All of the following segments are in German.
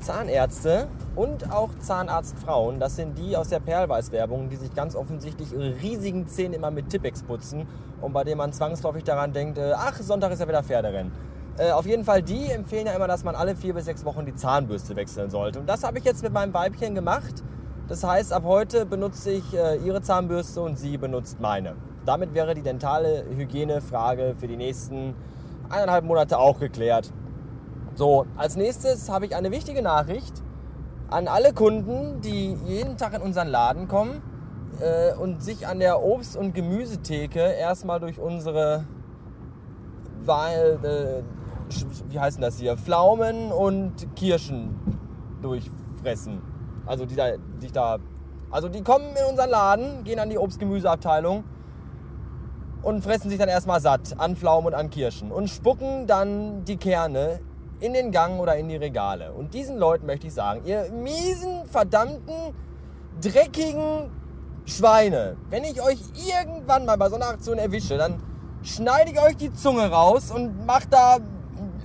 Zahnärzte und auch Zahnarztfrauen, das sind die aus der Perlweiß-Werbung, die sich ganz offensichtlich ihre riesigen Zähne immer mit Tippex putzen und bei denen man zwangsläufig daran denkt, äh, ach, Sonntag ist ja wieder Pferderennen. Äh, auf jeden Fall, die empfehlen ja immer, dass man alle vier bis sechs Wochen die Zahnbürste wechseln sollte. Und das habe ich jetzt mit meinem Weibchen gemacht. Das heißt, ab heute benutze ich äh, ihre Zahnbürste und sie benutzt meine. Damit wäre die dentale Hygienefrage für die nächsten eineinhalb Monate auch geklärt. So, als nächstes habe ich eine wichtige Nachricht an alle Kunden, die jeden Tag in unseren Laden kommen äh, und sich an der Obst- und Gemüsetheke erstmal durch unsere Wahl, äh, wie heißen das hier, Pflaumen und Kirschen durchfressen. Also die da, die da, also die kommen in unseren Laden, gehen an die Obst-Gemüseabteilung und fressen sich dann erstmal satt an Pflaumen und an Kirschen und spucken dann die Kerne in den Gang oder in die Regale. Und diesen Leuten möchte ich sagen, ihr miesen, verdammten, dreckigen Schweine, wenn ich euch irgendwann mal bei so einer Aktion erwische, dann schneide ich euch die Zunge raus und mach da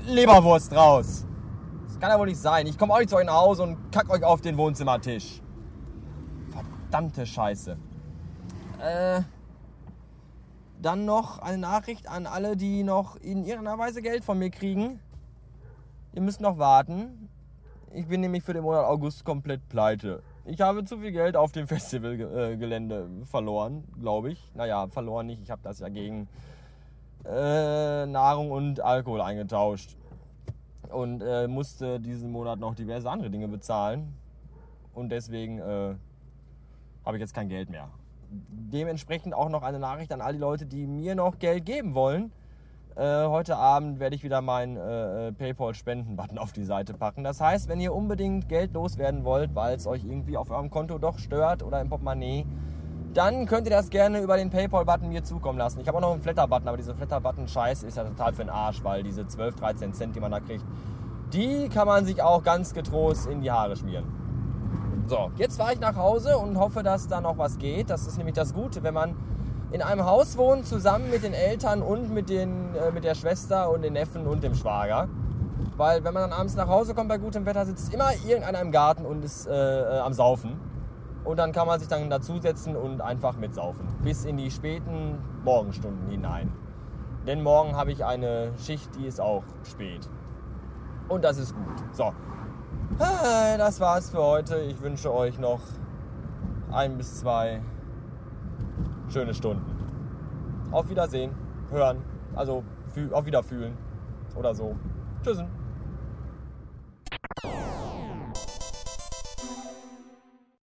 Leberwurst raus. Das kann ja wohl nicht sein. Ich komme euch zu euch nach Hause und kack euch auf den Wohnzimmertisch. Verdammte Scheiße. Äh, dann noch eine Nachricht an alle, die noch in irgendeiner Weise Geld von mir kriegen. Ihr müsst noch warten. Ich bin nämlich für den Monat August komplett pleite. Ich habe zu viel Geld auf dem Festivalgelände verloren, glaube ich. Naja, verloren nicht. Ich habe das ja gegen äh, Nahrung und Alkohol eingetauscht. Und äh, musste diesen Monat noch diverse andere Dinge bezahlen. Und deswegen äh, habe ich jetzt kein Geld mehr. Dementsprechend auch noch eine Nachricht an all die Leute, die mir noch Geld geben wollen. Äh, heute Abend werde ich wieder meinen äh, PayPal-Spenden-Button auf die Seite packen. Das heißt, wenn ihr unbedingt Geld loswerden wollt, weil es euch irgendwie auf eurem Konto doch stört oder im Portemonnaie, dann könnt ihr das gerne über den PayPal-Button mir zukommen lassen. Ich habe auch noch einen Flatter-Button, aber dieser Flatter-Button-Scheiß ist ja total für den Arsch, weil diese 12, 13 Cent, die man da kriegt, die kann man sich auch ganz getrost in die Haare schmieren. So, jetzt fahre ich nach Hause und hoffe, dass da noch was geht. Das ist nämlich das Gute, wenn man in einem Haus wohnen, zusammen mit den Eltern und mit, den, äh, mit der Schwester und den Neffen und dem Schwager. Weil wenn man dann abends nach Hause kommt bei gutem Wetter, sitzt immer irgendeiner im Garten und ist äh, äh, am Saufen. Und dann kann man sich dann dazusetzen und einfach mitsaufen. Bis in die späten Morgenstunden hinein. Denn morgen habe ich eine Schicht, die ist auch spät. Und das ist gut. So. Das war's für heute. Ich wünsche euch noch ein bis zwei schöne Stunden. Auf Wiedersehen, hören, also auf Wiederfühlen oder so. Tschüssen.